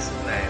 guys.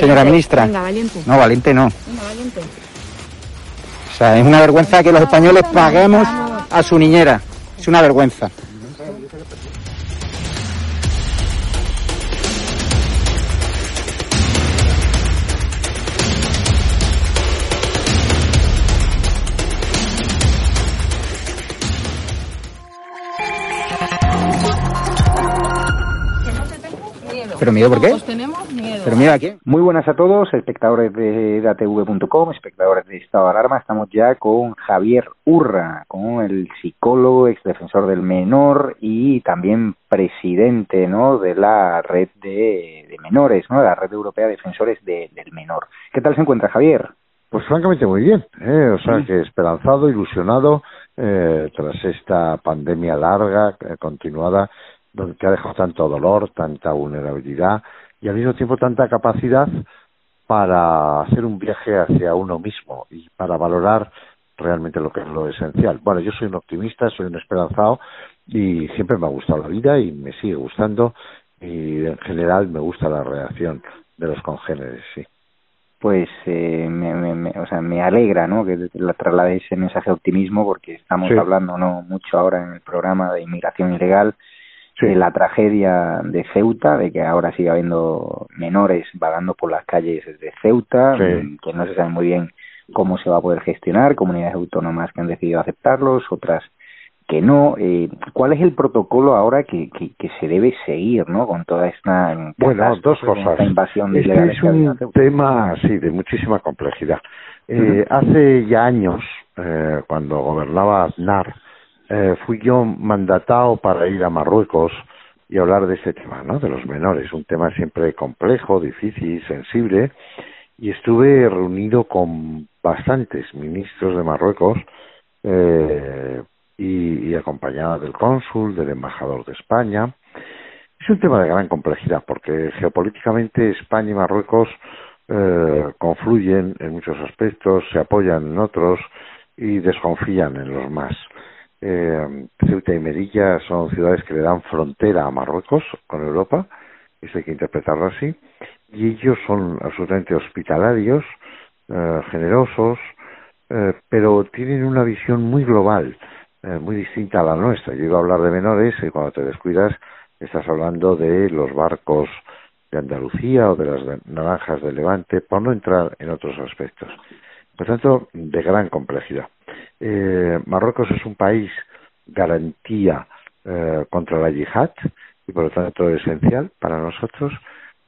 Señora ministra. Venga, valiente. No, valiente no. Venga, valiente. O sea, es una vergüenza que los españoles paguemos a su niñera. Es una vergüenza. ¿Pero miedo por qué? Muy buenas a todos, espectadores de datv.com, espectadores de Estado de Alarma. Estamos ya con Javier Urra, con el psicólogo, ex defensor del menor y también presidente ¿no? de la red de, menores, ¿no? de la red europea de defensores del menor. ¿Qué tal se encuentra Javier? Pues francamente muy bien, ¿eh? o sea que esperanzado, ilusionado eh, tras esta pandemia larga, eh, continuada, que ha dejado tanto dolor, tanta vulnerabilidad y al mismo tiempo tanta capacidad para hacer un viaje hacia uno mismo y para valorar realmente lo que es lo esencial. Bueno, yo soy un optimista, soy un esperanzado y siempre me ha gustado la vida y me sigue gustando y en general me gusta la reacción de los congéneres, sí. Pues eh, me, o sea, me alegra ¿no? que la traslade ese mensaje de optimismo porque estamos hablando no mucho ahora en el programa de inmigración ilegal de la tragedia de Ceuta, de que ahora sigue habiendo menores vagando por las calles de Ceuta, que no se sabe muy bien cómo se va a poder gestionar, comunidades autónomas que han decidido aceptarlos, otras que no. Eh, ¿Cuál es el protocolo ahora que, que, se debe seguir ¿no? con toda esta, bueno, dos cosas. invasión de este es un tema sí, de muchísima complejidad. Eh, Hace ya años, eh, cuando gobernaba Aznar, eh, fui yo mandatado para ir a Marruecos y hablar de ese tema, ¿no? De los menores, un tema siempre complejo, difícil, sensible, y estuve reunido con bastantes ministros de Marruecos, eh, y, acompañada del cónsul, del embajador de España. Es un tema de gran complejidad porque geopolíticamente España y Marruecos eh, confluyen en muchos aspectos, se apoyan en otros y desconfían en los más. Eh, Ceuta y Melilla son ciudades que le dan frontera a Marruecos con Europa, eso hay que interpretarlo así, y ellos son absolutamente hospitalarios, eh, generosos, eh, pero tienen una visión muy global, eh, muy distinta a la nuestra. Yo iba a hablar de menores y cuando te descuidas estás hablando de los barcos de Andalucía o de las naranjas de Levante, por no entrar en otros aspectos. Por tanto, de gran complejidad. Eh, Marruecos es un país garantía eh, contra la yihad y por lo tanto esencial para nosotros.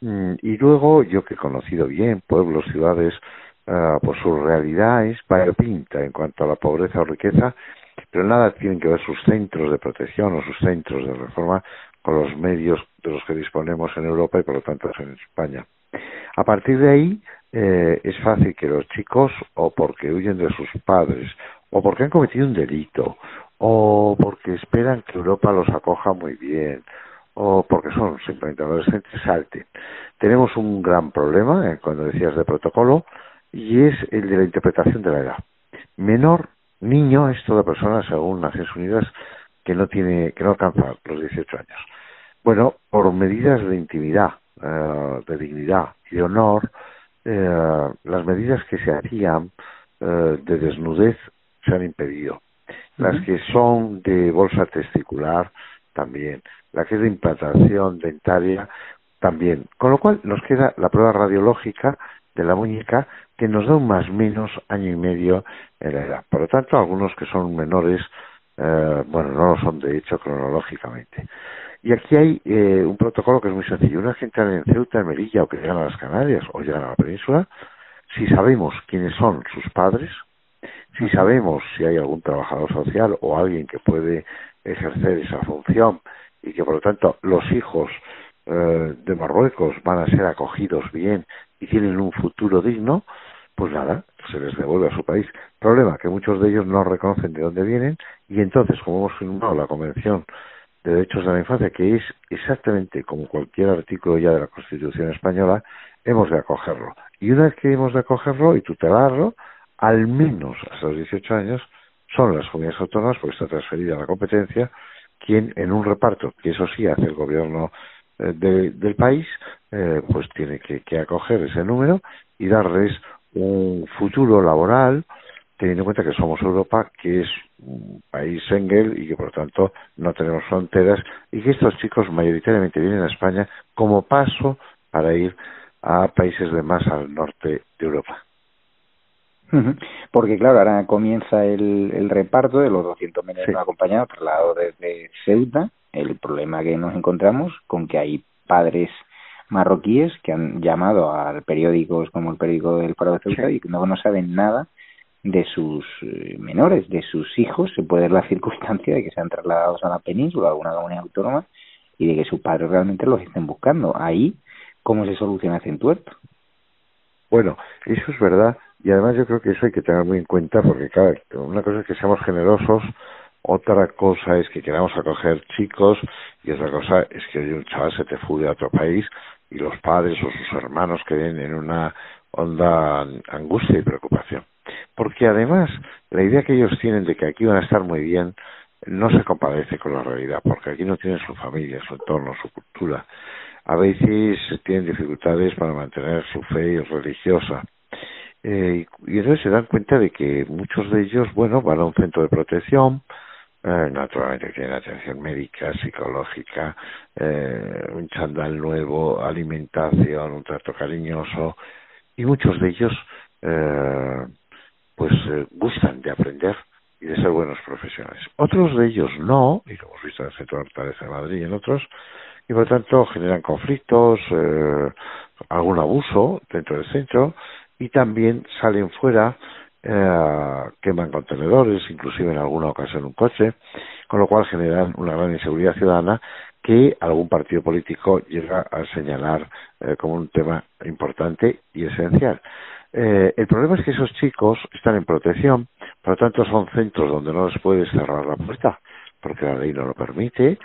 Mm, y luego, yo que he conocido bien pueblos, ciudades, eh, por su realidad es variopinta en cuanto a la pobreza o riqueza, pero nada tienen que ver sus centros de protección o sus centros de reforma con los medios de los que disponemos en Europa y por lo tanto en España. A partir de ahí eh, es fácil que los chicos, o porque huyen de sus padres, o porque han cometido un delito, o porque esperan que Europa los acoja muy bien, o porque son simplemente adolescentes, salten. Tenemos un gran problema, eh, cuando decías de protocolo, y es el de la interpretación de la edad. Menor, niño es toda persona, según Naciones Unidas, que no tiene, que no alcanza los 18 años. Bueno, por medidas de intimidad, eh, de dignidad y de honor, eh, las medidas que se hacían eh, de desnudez se han impedido. Las que son de bolsa testicular, también. La que es de implantación dentaria, también. Con lo cual nos queda la prueba radiológica de la muñeca que nos da un más menos año y medio en la edad. Por lo tanto, algunos que son menores, eh, bueno, no lo son de hecho cronológicamente. Y aquí hay eh, un protocolo que es muy sencillo. Una entran en Ceuta, en Melilla o que llegan a las Canarias o llegan a la península, si sabemos quiénes son sus padres, si sabemos si hay algún trabajador social o alguien que puede ejercer esa función y que por lo tanto los hijos eh, de Marruecos van a ser acogidos bien y tienen un futuro digno, pues nada, se les devuelve a su país. Problema que muchos de ellos no reconocen de dónde vienen y entonces, como hemos firmado la Convención de Derechos de la Infancia, que es exactamente como cualquier artículo ya de la Constitución española, hemos de acogerlo. Y una vez que hemos de acogerlo y tutelarlo, al menos hasta los 18 años, son las comunidades autónomas, porque está transferida la competencia, quien en un reparto, que eso sí hace el gobierno eh, del país, eh, pues tiene que, acoger ese número y darles un futuro laboral, teniendo en cuenta que somos Europa, que es un país Engel y que por tanto no tenemos fronteras y que estos chicos mayoritariamente vienen a España como paso para ir a países de más al norte de Europa. Porque claro, ahora comienza el, el reparto de los 200 menores acompañados trasladados desde Ceuta. El problema que nos encontramos con que hay padres marroquíes que han llamado a periódicos como el periódico del Faro de Ceuta y que no, no saben nada de sus eh, menores, de sus hijos, se puede dar la circunstancia de que sean trasladados a la península, a alguna comunidad autónoma, y de que sus padres realmente los estén buscando. Ahí, ¿cómo se soluciona ese entuerto? Bueno, eso es verdad, y además yo creo que eso hay que tener muy en cuenta, porque claro, una cosa es que seamos generosos, otra cosa es que queramos acoger chicos, y otra cosa es que un chaval se te fugue a otro país y los padres o sus hermanos queden en una honda angustia y preocupación. Porque además, la idea que ellos tienen de que aquí van a estar muy bien no se compadece con la realidad, porque aquí no tienen su familia, su entorno, su cultura. A veces tienen dificultades para mantener su fe religiosa. Eh, y entonces se dan cuenta de que muchos de ellos, bueno, van a un centro de protección, eh, naturalmente tienen atención médica, psicológica, eh, un chandal nuevo, alimentación, un trato cariñoso, y muchos de ellos pues gustan de aprender y de ser buenos profesionales. Otros de ellos no, y lo hemos visto en el Centro de Hortaleza de Madrid y en otros, y por lo tanto generan conflictos, eh, algún abuso dentro del centro, y también salen fuera, eh, queman contenedores, inclusive en alguna ocasión un coche, con lo cual generan una gran inseguridad ciudadana que algún partido político llega a señalar eh, como un tema importante y esencial. El problema es que esos chicos están en protección Por lo tanto, son centros donde no les puedes cerrar la puerta, porque la ley no lo permite,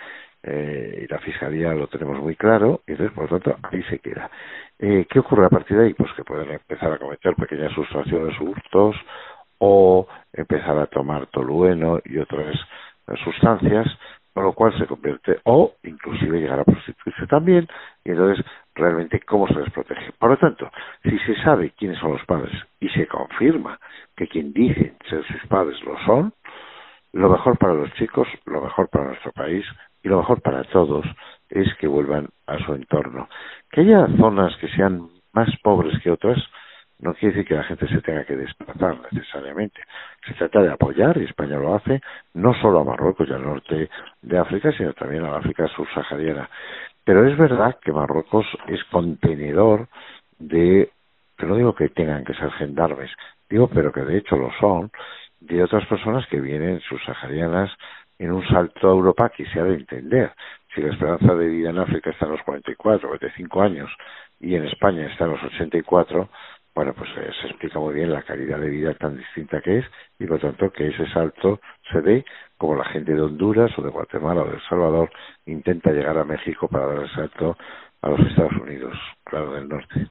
eh, y la Fiscalía lo tenemos muy claro, y entonces, por lo tanto, ahí se queda. Eh, ¿Qué ocurre a partir de ahí? Pues que pueden empezar a cometer pequeñas sustracciones, hurtos, o empezar a tomar tolueno y otras sustancias, con lo cual se convierte, o inclusive llegar a prostituirse también, y entonces realmente cómo se les protege. Por lo tanto, si se sabe quiénes son los padres y se confirma que quien dicen ser sus padres lo son, lo mejor para los chicos, lo mejor para nuestro país y lo mejor para todos es que vuelvan a su entorno. Que haya zonas que sean más pobres que otras, no quiere decir que la gente se tenga que desplazar necesariamente. Se trata de apoyar, y España lo hace, no solo a Marruecos y al norte de África, sino también a África subsahariana. Pero es verdad que Marruecos es contenedor de, que no digo que tengan que ser gendarmes, digo, pero que de hecho lo son, de otras personas que vienen subsaharianas en un salto a Europa que se ha de entender. Si la esperanza de vida en África está en los 44, 45 años y en España está en los 84, bueno, pues eh, se explica muy bien la calidad de vida tan distinta que es y por tanto que ese salto se ve como la gente de Honduras o de Guatemala o de El Salvador intenta llegar a México para dar el salto a los Estados Unidos, claro, del norte.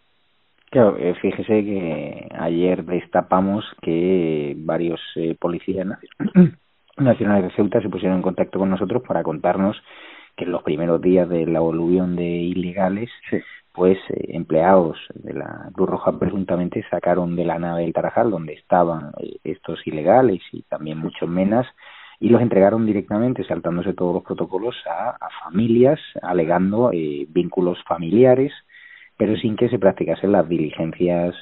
Claro, eh, fíjese que ayer destapamos que varios eh, policías nacionales de Ceuta se pusieron en contacto con nosotros para contarnos que en los primeros días de la volución de ilegales pues eh, empleados de la Cruz Roja presuntamente sacaron de la nave del Tarajal donde estaban eh, estos ilegales y también muchos menas y los entregaron directamente saltándose todos los protocolos a, familias alegando eh, vínculos familiares pero sin que se practicasen las diligencias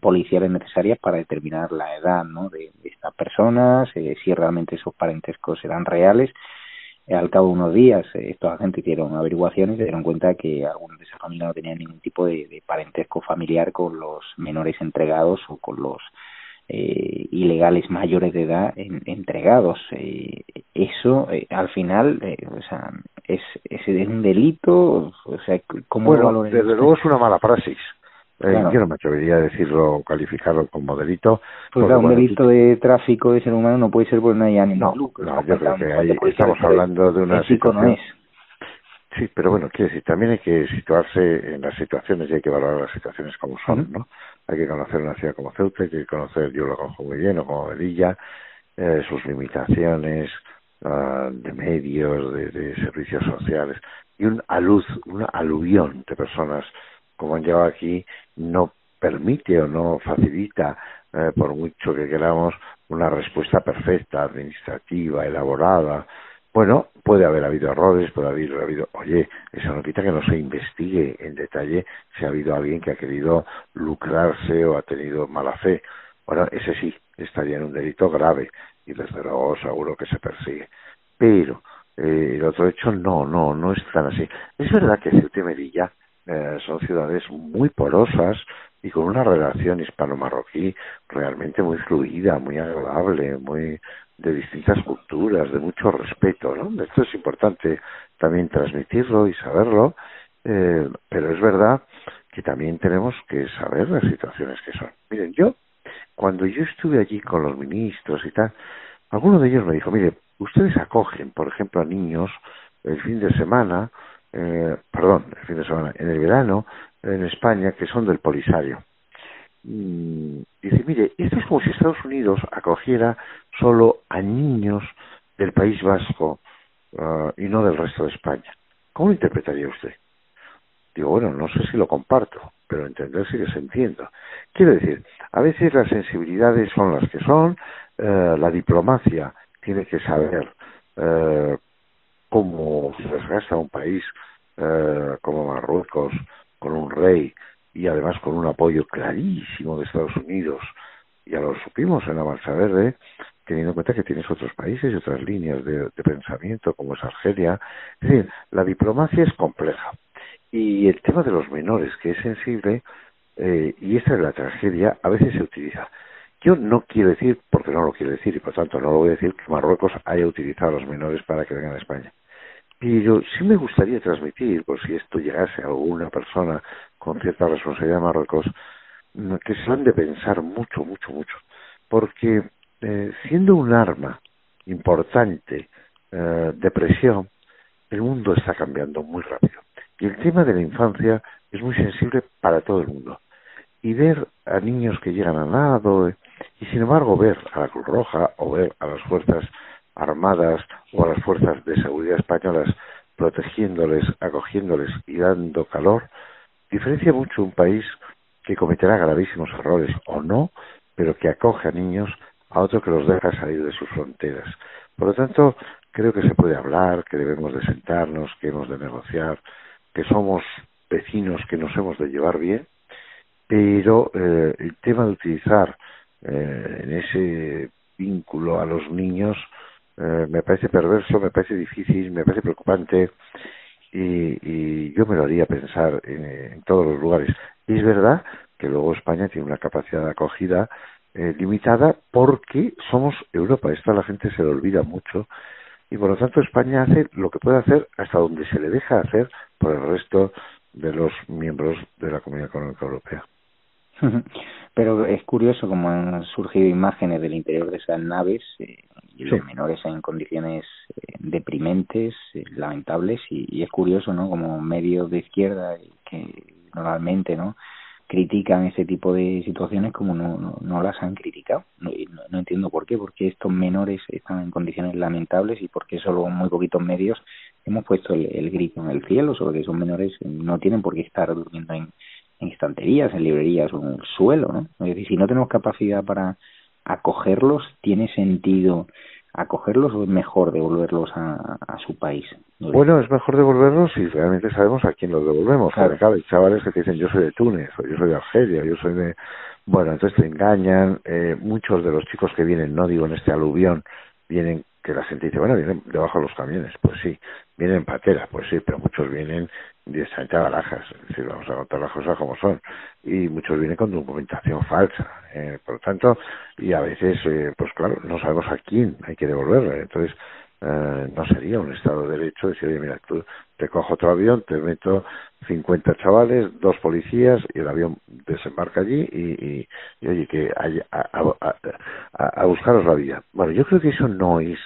policiales necesarias para determinar la edad ¿no? de, estas personas, si realmente esos parentescos eran reales al cabo de unos días, eh, estos agentes hicieron averiguaciones y se dieron cuenta que algunos de esa familia no tenían ningún tipo de, parentesco familiar con los menores entregados o con los eh, ilegales mayores de edad entregados. Eh, eso, al final, o sea, es, es, un delito. O sea, ¿cómo bueno, desde luego es una mala praxis. Eh, yo no me atrevería a decirlo, calificarlo como delito. Pues un delito de tráfico de ser humano no puede ser porque no hay ánimo no, No, yo creo que ahí estamos hablando de una situación... Sí, pero bueno, quiero decir, también hay que situarse en las situaciones y hay que valorar las situaciones como son, ¿no? Hay que conocer una ciudad como Ceuta, hay que conocer, yo lo conozco muy bien, o como Melilla, eh, sus limitaciones uh, de medios, de, de servicios sociales, y un aluz, una aluvión de personas como han llegado aquí, no permite o no facilita, eh, por mucho que queramos, una respuesta perfecta, administrativa, elaborada. Bueno, puede haber habido errores, puede haber habido, oye, eso no quita que no se investigue en detalle si ha habido alguien que ha querido lucrarse o ha tenido mala fe. Bueno, ese sí estaría en un delito grave y desde luego seguro que se persigue. Pero eh, el otro hecho no, no, no es tan así. Es verdad que Ceuta y Melilla eh, son ciudades muy porosas y con una relación hispano-marroquí realmente muy fluida, muy agradable, muy de distintas culturas, de mucho respeto, ¿no? Esto es importante también transmitirlo y saberlo, eh, pero es verdad que también tenemos que saber las situaciones que son. Miren, yo, cuando yo estuve allí con los ministros y tal, alguno de ellos me dijo, mire, ustedes acogen, por ejemplo, a niños el fin de semana eh, perdón, el fin de semana, en el verano, en España, que son del Polisario. Dice, mire, esto es como si Estados Unidos acogiera solo a niños del País Vasco uh, y no del resto de España. ¿Cómo lo interpretaría usted? Digo, bueno, no sé si lo comparto, pero entender sí que se entiendo. Quiero decir, a veces las sensibilidades son las que son, uh, la diplomacia tiene que saber uh, cómo se desgasta un país eh, como Marruecos con un rey y además con un apoyo clarísimo de Estados Unidos, ya lo supimos en la Marcha Verde, teniendo en cuenta que tienes otros países y otras líneas de, pensamiento como es Argelia. Es decir, la diplomacia es compleja. Y el tema de los menores, que es sensible, eh, y esta es la tragedia, a veces se utiliza. Yo no quiero decir, porque no lo quiero decir, y por tanto no lo voy a decir, que Marruecos haya utilizado a los menores para que vengan a España. Pero sí me gustaría transmitir, por si esto llegase a alguna persona con cierta responsabilidad de Marruecos, que se han de pensar mucho, mucho, mucho. Porque eh, siendo un arma importante eh, de presión, el mundo está cambiando muy rápido. Y el tema de la infancia es muy sensible para todo el mundo. Y ver a niños que llegan al lado, y sin embargo ver a la Cruz Roja o ver a las Fuerzas Armadas o a las Fuerzas de Seguridad Españolas protegiéndoles, acogiéndoles y dando calor, diferencia mucho un país que cometerá gravísimos errores o no, pero que acoge a niños a otro que los deja salir de sus fronteras. Por lo tanto, creo que se puede hablar, que debemos de sentarnos, que hemos de negociar, que somos vecinos que nos hemos de llevar bien, pero eh, el tema de utilizar eh, en ese vínculo a los niños eh, me parece perverso, me parece difícil, me parece preocupante y, y yo me lo haría pensar en, todos los lugares. Y es verdad que luego España tiene una capacidad de acogida eh, limitada porque somos Europa. Esto a la gente se le olvida mucho y por lo tanto España hace lo que puede hacer hasta donde se le deja hacer por el resto de los miembros de la Comunidad Económica Europea. Pero es curioso como han surgido imágenes del interior de esas naves eh, y los menores en condiciones eh, deprimentes, eh, lamentables, y, es curioso, ¿no? Como medios de izquierda que normalmente, ¿no? critican ese tipo de situaciones como no, no, las han criticado. No, no, entiendo por qué, porque estos menores están en condiciones lamentables y porque solo muy poquitos medios hemos puesto el, el grito en el cielo sobre que esos menores no tienen por qué estar durmiendo en, en estanterías, en librerías o en el suelo, ¿no? Es decir, si no tenemos capacidad para acogerlos, ¿tiene sentido acogerlos o es mejor devolverlos a, a su país? Bueno, es mejor devolverlos si realmente sabemos a quién los devolvemos. Claro, claro hay chavales que te dicen yo soy de Túnez, o yo soy de Argelia, yo soy de... Bueno, entonces te engañan. Eh, muchos de los chicos que vienen, no digo en este aluvión, vienen que la gente dice, bueno, vienen debajo de los camiones. Pues sí, vienen en patera, pues sí, pero muchos vienen directamente a barajas, es decir, vamos a contar las cosas como son. Y muchos vienen con documentación falsa. Eh, por lo tanto, y a veces, eh, pues claro, no sabemos a quién hay que devolverle. Entonces, eh, no sería un Estado de Derecho decir, oye, mira, tú te cojo otro avión, te meto 50 chavales, dos policías y el avión desembarca allí y, y, oye, que a, a, a, buscaros la vida. Bueno, yo creo que eso no es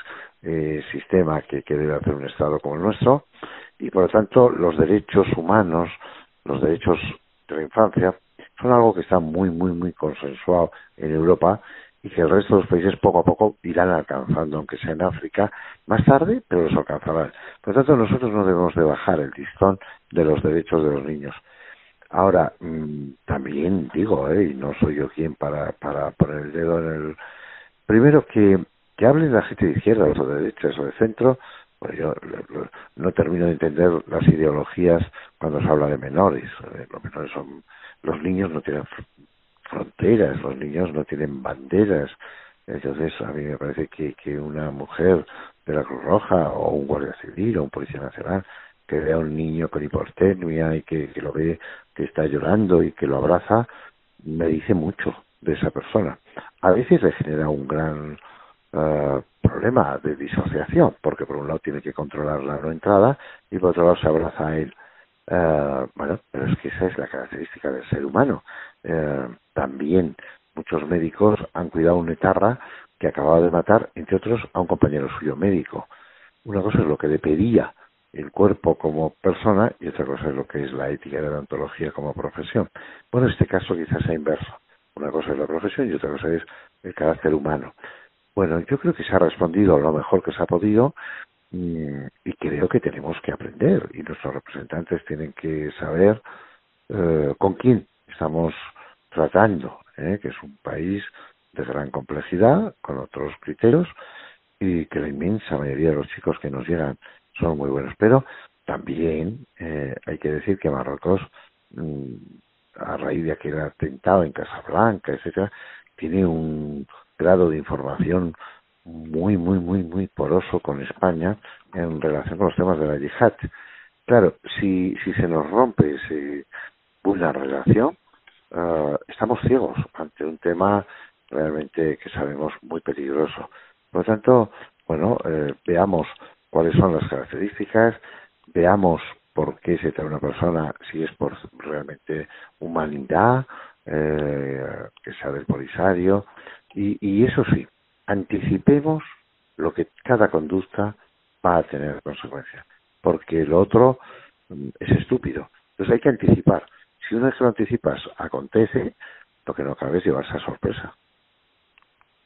eh, sistema que, que debe hacer un Estado como el nuestro y por lo tanto los derechos humanos, los derechos de la infancia, son algo que está muy, muy, muy consensuado en Europa y que el resto de los países poco a poco irán alcanzando, aunque sea en África, más tarde, pero los alcanzarán. Por lo tanto, nosotros no debemos de bajar el listón de los derechos de los niños. Ahora, mmm, también digo, eh, y no soy yo quien para, para poner el dedo en el... Primero, que, que hablen la gente de izquierda o de derecha o de centro, pues yo no termino de entender las ideologías cuando se habla de menores. Eh, los menores son... Los niños no tienen fronteras, los niños no tienen banderas. Entonces, a mí me parece que, que una mujer de la Cruz Roja o un guardia civil o un policía nacional que vea a un niño con hipotermia y que, que lo ve que está llorando y que lo abraza, me dice mucho de esa persona. A veces le genera un gran uh, problema de disociación, porque por un lado tiene que controlar la no entrada y por otro lado se abraza a él. Uh, bueno, pero es que esa es la característica del ser humano. Uh, también muchos médicos han cuidado a un etarra que acababa de matar, entre otros, a un compañero suyo médico. Una cosa es lo que le pedía el cuerpo como persona y otra cosa es lo que es la ética de la ontología como profesión. Bueno, en este caso quizás sea inverso. Una cosa es la profesión y otra cosa es el carácter humano. Bueno, yo creo que se ha respondido lo mejor que se ha podido y creo que tenemos que aprender y nuestros representantes tienen que saber eh, con quién estamos tratando, ¿eh? que es un país de gran complejidad, con otros criterios, y que la inmensa mayoría de los chicos que nos llegan son muy buenos. Pero también eh, hay que decir que Marruecos, mm, a raíz de aquel atentado en Casablanca, etcétera, tiene un grado de información muy, muy, muy, muy poroso con España en relación con los temas de la yihad. Claro, si, si se nos rompe ese, una relación, uh, estamos ciegos ante un tema realmente que sabemos muy peligroso. Por lo tanto, bueno, eh, veamos cuáles son las características, veamos por qué se trae una persona, si es por realmente humanidad, eh, que sea del Polisario, y, y eso sí, anticipemos lo que cada conducta va a tener consecuencias, porque lo otro mm, es estúpido. Entonces hay que anticipar. Si una vez que lo anticipas acontece, lo que no cabe es llevarse a sorpresa.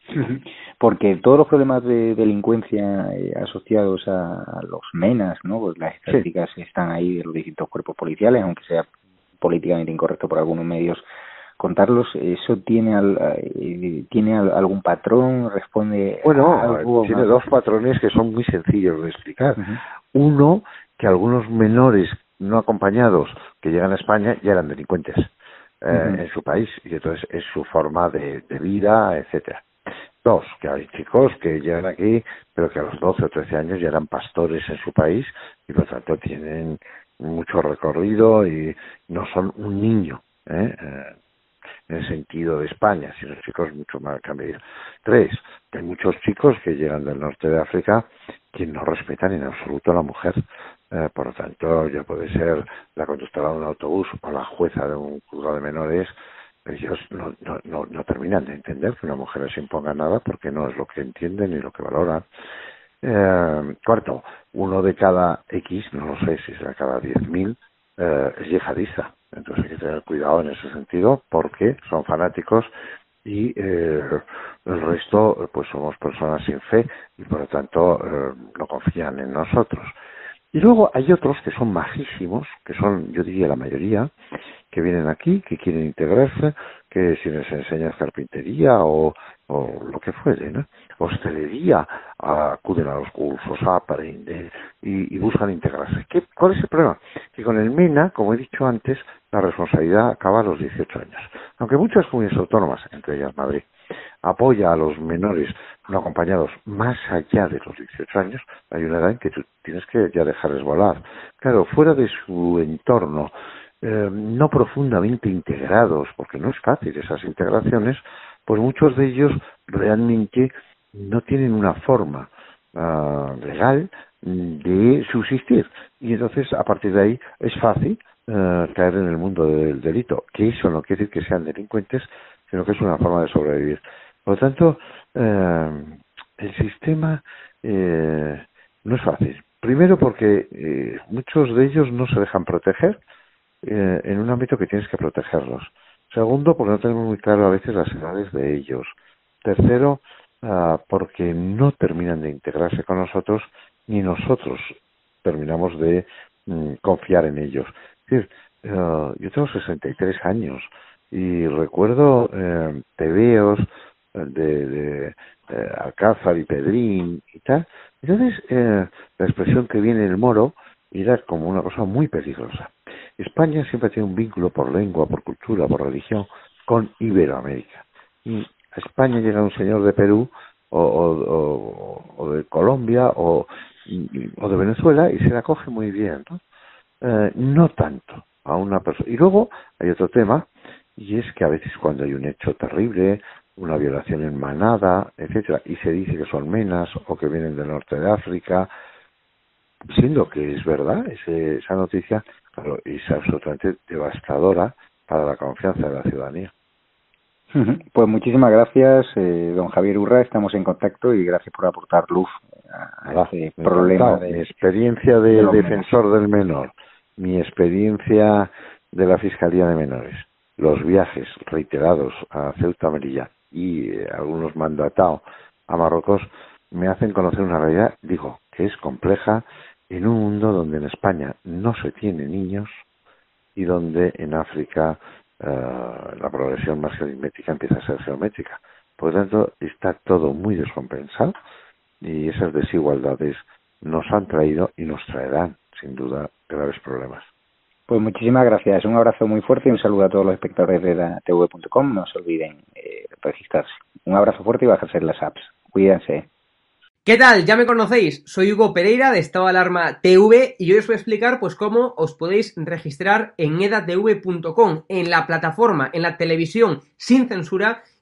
Porque todos los problemas de delincuencia eh, asociados a, los MENAS, ¿no? Pues las estadísticas están ahí de los distintos cuerpos policiales, aunque sea políticamente incorrecto por algunos medios contarlos, ¿eso tiene eh, tiene algún patrón? ¿Responde Bueno, tiene dos patrones que son muy sencillos de explicar. Uno, que algunos menores no acompañados que llegan a España ya eran delincuentes eh, en su país y entonces es su forma de, de vida, etcétera. Dos, que hay chicos que llegan aquí, pero que a los 12 o 13 años ya eran pastores en su país y por tanto tienen mucho recorrido y no son un niño ¿eh? En el sentido de España, sino chicos mucho más cambiados. Tres, que hay muchos chicos que llegan del norte de África que no respetan en absoluto a la mujer. Eh, por lo tanto, ya puede ser la conductora de un autobús o la jueza de un juzgado de menores ellos no, terminan de entender que una mujer les imponga nada porque no es lo que entienden ni lo que valoran. Eh, cuarto, uno de cada X, no lo sé si será cada 10.000, eh, es yihadista. Entonces hay que tener cuidado en ese sentido porque son fanáticos y eh, el resto pues somos personas sin fe y por lo tanto eh, no confían en nosotros. Y luego hay otros que son majísimos, que son, yo diría, la mayoría, que vienen aquí, que quieren integrarse, que si les enseñas carpintería o, lo que fuere, ¿no? hostelería, acuden a los cursos, aprenden y, y buscan integrarse. ¿Qué, ¿Cuál es el problema? Que con el MENA, como he dicho antes, la responsabilidad acaba a los 18 años. Aunque muchas comunidades autónomas, entre ellas Madrid, apoya a los menores no acompañados más allá de los 18 años, hay una edad en que tú tienes que ya dejarles volar. Claro, fuera de su entorno, eh, no profundamente integrados, porque no es fácil esas integraciones, pues muchos de ellos realmente no tienen una forma uh, legal de subsistir. Y entonces, a partir de ahí, es fácil uh, caer en el mundo del delito. Que eso no quiere decir que sean delincuentes, sino que es una forma de sobrevivir. Por lo tanto, uh, el sistema eh, no es fácil. Primero porque eh, muchos de ellos no se dejan proteger eh, en un ámbito que tienes que protegerlos. Segundo, porque no tenemos muy claro a veces las edades de ellos. Tercero, uh, porque no terminan de integrarse con nosotros ni nosotros terminamos de mm, confiar en ellos. Es decir, uh, yo tengo 63 años y recuerdo eh, tebeos de, de eh, Alcázar y Pedrín y tal. Entonces, eh, la expresión que viene el moro era como una cosa muy peligrosa. España siempre tiene un vínculo por lengua, por cultura, por religión con Iberoamérica. Y a España llega un señor de Perú o, de Colombia o, o, de Venezuela y se la coge muy bien, ¿no? Eh, no tanto a una persona. Y luego hay otro tema, y es que a veces cuando hay un hecho terrible, una violación en manada, etcétera, y se dice que son menas o que vienen del norte de África, siendo que es verdad ese, esa noticia, claro, es absolutamente devastadora para la confianza de la ciudadanía. Pues muchísimas gracias, eh, don Javier Urra. Estamos en contacto y gracias por aportar luz a ese problema. De, mi experiencia de, defensor del menor, mi experiencia de la Fiscalía de Menores, los viajes reiterados a Ceuta Melilla y eh, algunos mandatados a Marruecos me hacen conocer una realidad, digo, que es compleja en un mundo donde en España no se tiene niños y donde en África uh, la progresión más que aritmética empieza a ser geométrica. Por lo tanto, está todo muy descompensado y esas desigualdades nos han traído y nos traerán, sin duda, graves problemas. Pues muchísimas gracias. Un abrazo muy fuerte y un saludo a todos los espectadores de la tv.com. No se olviden eh, registrarse. Un abrazo fuerte y bajarse las apps. Cuídense. ¿Qué tal? Ya me conocéis, soy Hugo Pereira de Estado Alarma TV y hoy os voy a explicar pues cómo os podéis registrar en edatv.com, en la plataforma, en la televisión sin censura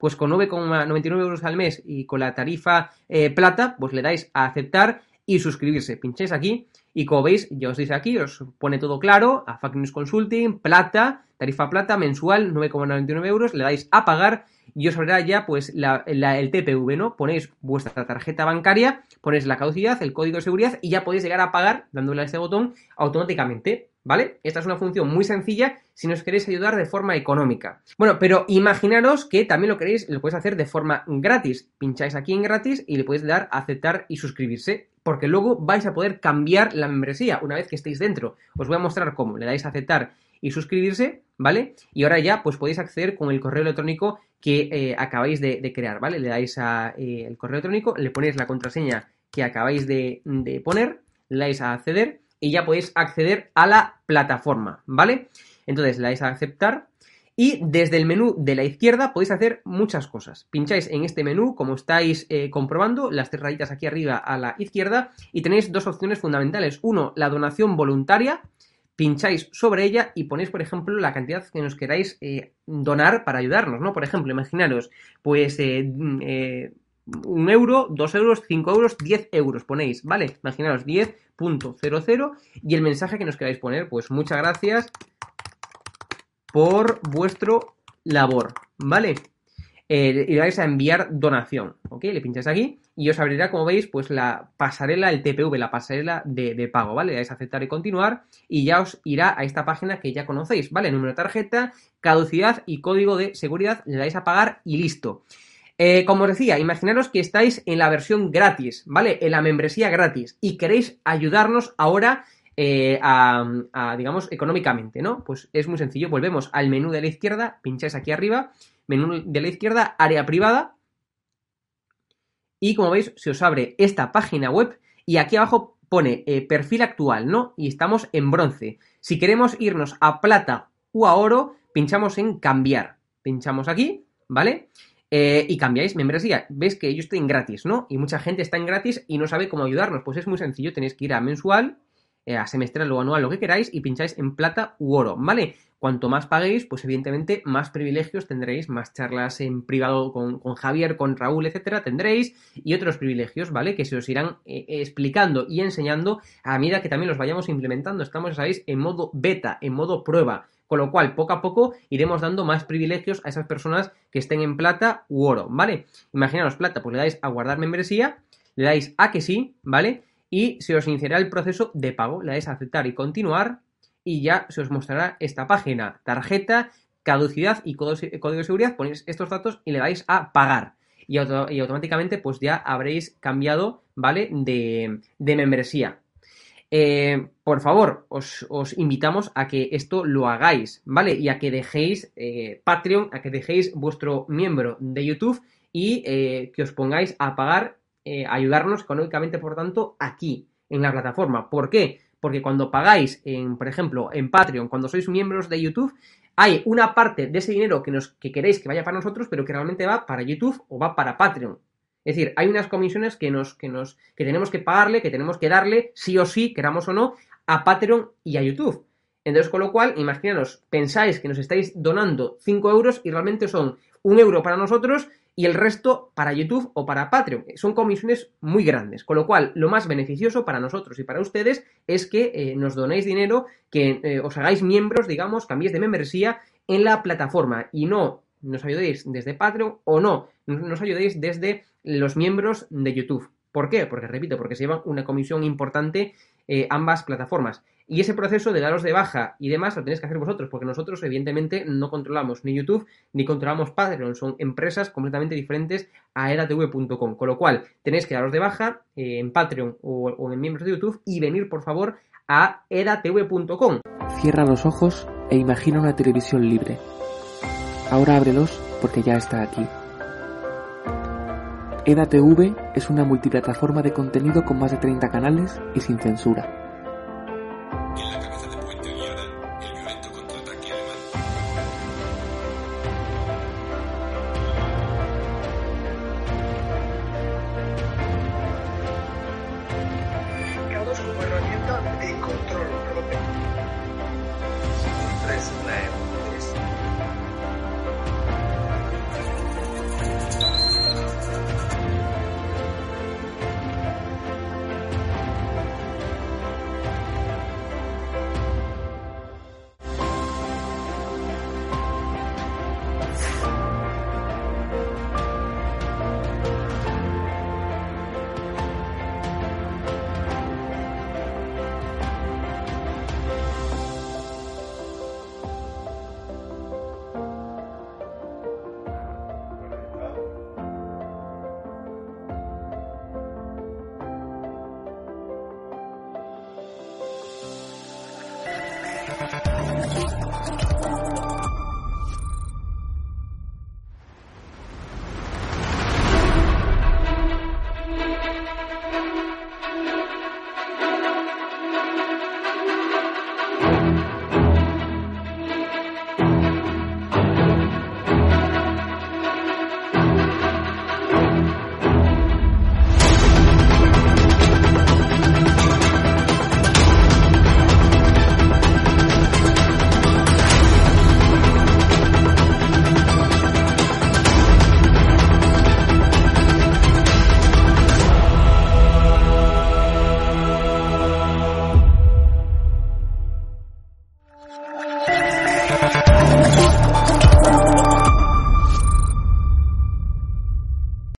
pues con 9,99 euros al mes y con la tarifa eh, plata, pues le dais a aceptar y suscribirse. Pincháis aquí y como veis, ya os dice aquí, os pone todo claro, a Fact News Consulting, plata, tarifa plata, mensual, 9,99 euros, le dais a pagar y os abrirá ya pues el TPV, ¿no? Ponéis vuestra tarjeta bancaria, ponéis la caducidad, el código de seguridad y ya podéis llegar a pagar dándole a este botón automáticamente. ¿Vale? Esta es una función muy sencilla si nos queréis ayudar de forma económica. Bueno, pero imaginaros que también lo queréis, lo podéis hacer de forma gratis. Pincháis aquí en gratis y le podéis dar a aceptar y suscribirse, porque luego vais a poder cambiar la membresía una vez que estéis dentro. Os voy a mostrar cómo. Le dais a aceptar y suscribirse, ¿vale? Y ahora ya pues podéis acceder con el correo electrónico que eh, acabáis de, crear, ¿vale? Le dais a eh, el correo electrónico, le ponéis la contraseña que acabáis de, de poner, le dais a acceder y ya podéis acceder a la plataforma, ¿vale? Entonces le dais a aceptar y desde el menú de la izquierda podéis hacer muchas cosas. Pincháis en este menú, como estáis eh, comprobando, las tres rayitas aquí arriba a la izquierda y tenéis dos opciones fundamentales. Uno, la donación voluntaria. Pincháis sobre ella y ponéis, por ejemplo, la cantidad que nos queráis eh, donar para ayudarnos, ¿no? Por ejemplo, imaginaros, pues eh, un euro, dos euros, cinco euros, diez euros ponéis, ¿vale? Imaginaros 10.00 y el mensaje que nos queráis poner, pues muchas gracias por vuestro labor, ¿vale? Eh, y vais a enviar donación, ¿ok? Le pincháis aquí y os abrirá, como veis, pues la pasarela, el TPV, la pasarela de, pago, ¿vale? Le dais a aceptar y continuar y ya os irá a esta página que ya conocéis, ¿vale? Número de tarjeta, caducidad y código de seguridad, le dais a pagar y listo. Eh, como os decía, imaginaros que estáis en la versión gratis, ¿vale? En la membresía gratis y queréis ayudarnos ahora eh, a, digamos, económicamente, ¿no? Pues es muy sencillo, volvemos al menú de la izquierda, pincháis aquí arriba, menú de la izquierda, área privada, y como veis, se os abre esta página web y aquí abajo pone eh, perfil actual, ¿no? Y estamos en bronce. Si queremos irnos a plata o a oro, pinchamos en cambiar. Pinchamos aquí, ¿vale? eh, y cambiáis membresía. Ves que yo estoy en gratis, ¿no? Y mucha gente está en gratis y no sabe cómo ayudarnos. Pues es muy sencillo, tenéis que ir a mensual, a semestral o anual, lo que queráis, y pincháis en plata u oro, ¿vale? Cuanto más paguéis, pues evidentemente más privilegios tendréis, más charlas en privado con, Javier, con Raúl, etcétera, tendréis, y otros privilegios, ¿vale? Que se os irán eh, explicando y enseñando a medida que también los vayamos implementando. Estamos, sabéis, en modo beta, en modo prueba. Con lo cual, poco a poco iremos dando más privilegios a esas personas que estén en plata u oro, ¿vale? Imaginaos plata, pues le dais a guardar membresía, le dais a que sí, ¿vale? Y se os iniciará el proceso de pago, le dais a aceptar y continuar y ya se os mostrará esta página, tarjeta, caducidad y código de seguridad, ponéis estos datos y le dais a pagar. Y, automáticamente pues ya habréis cambiado, ¿vale? De, de membresía. Eh, por favor, os, invitamos a que esto lo hagáis, ¿vale? Y a que dejéis eh, Patreon, a que dejéis vuestro miembro de YouTube y eh, que os pongáis a pagar, ayudarnos económicamente, por tanto, aquí, en la plataforma. ¿Por qué? Porque cuando pagáis, en, por ejemplo, en Patreon, cuando sois miembros de YouTube, hay una parte de ese dinero que, nos, que queréis que vaya para nosotros, pero que realmente va para YouTube o va para Patreon. Es decir, hay unas comisiones que nos, que nos, que tenemos que pagarle, que tenemos que darle, sí o sí, queramos o no, a Patreon y a YouTube. Entonces, con lo cual, imaginaros, pensáis que nos estáis donando 5 euros y realmente son un euro para nosotros y el resto para YouTube o para Patreon. Son comisiones muy grandes, con lo cual lo más beneficioso para nosotros y para ustedes es que eh, nos donéis dinero, que eh, os hagáis miembros, digamos, cambiéis de membresía en la plataforma y no nos ayudéis desde Patreon o no, nos ayudéis desde los miembros de YouTube. ¿Por qué? Porque, repito, porque se llevan una comisión importante eh, ambas plataformas. Y ese proceso de daros de baja y demás lo tenéis que hacer vosotros, porque nosotros, evidentemente, no controlamos ni YouTube ni controlamos Patreon. Son empresas completamente diferentes a edatv.com. Con lo cual, tenéis que daros de baja eh, en Patreon o, en miembros de YouTube y venir, por favor, a edatv.com. Cierra los ojos e imagina una televisión libre. Ahora ábrelos porque ya está aquí. EDATV es una multiplataforma de contenido con más de 30 canales y sin censura